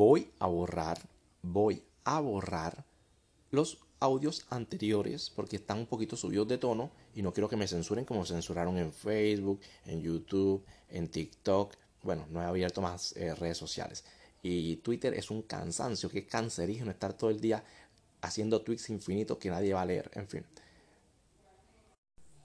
voy a borrar, voy a borrar los audios anteriores porque están un poquito subidos de tono y no quiero que me censuren como censuraron en Facebook, en YouTube, en TikTok. Bueno, no he abierto más eh, redes sociales. Y Twitter es un cansancio, que cancerígeno estar todo el día haciendo tweets infinitos que nadie va a leer. En fin.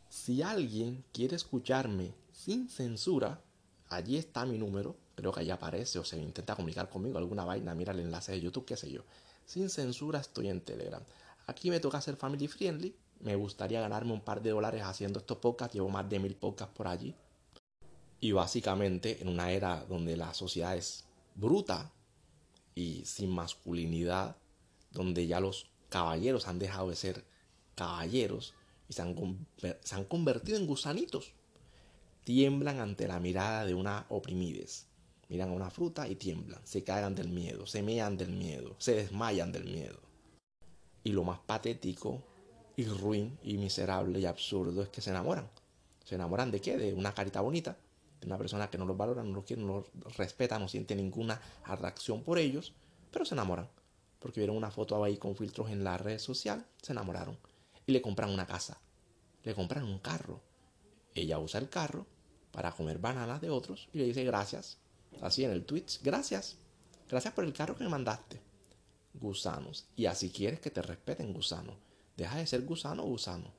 Si alguien quiere escucharme sin censura, allí está mi número. Creo que allí aparece o se intenta comunicar conmigo alguna vaina. Mira el enlace de YouTube, qué sé yo. Sin censura estoy en Telegram. Aquí me toca ser family friendly. Me gustaría ganarme un par de dólares haciendo estos podcasts. Llevo más de mil podcasts por allí. Y básicamente en una era donde la sociedad es bruta y sin masculinidad, donde ya los caballeros han dejado de ser caballeros y se han, se han convertido en gusanitos. Tiemblan ante la mirada de una oprimides. Miran a una fruta y tiemblan, se cagan del miedo, se mean del miedo, se desmayan del miedo. Y lo más patético y ruin y miserable y absurdo es que se enamoran. ¿Se enamoran de qué? De una carita bonita, de una persona que no los valora, no los quiere, no los respeta, no siente ninguna atracción por ellos, pero se enamoran. Porque vieron una foto ahí con filtros en la red social, se enamoraron. Y le compran una casa, le compran un carro. Ella usa el carro para comer bananas de otros y le dice gracias. Así en el Twitch, gracias. Gracias por el carro que me mandaste gusanos. Y así quieres que te respeten gusano. Deja de ser gusano gusano.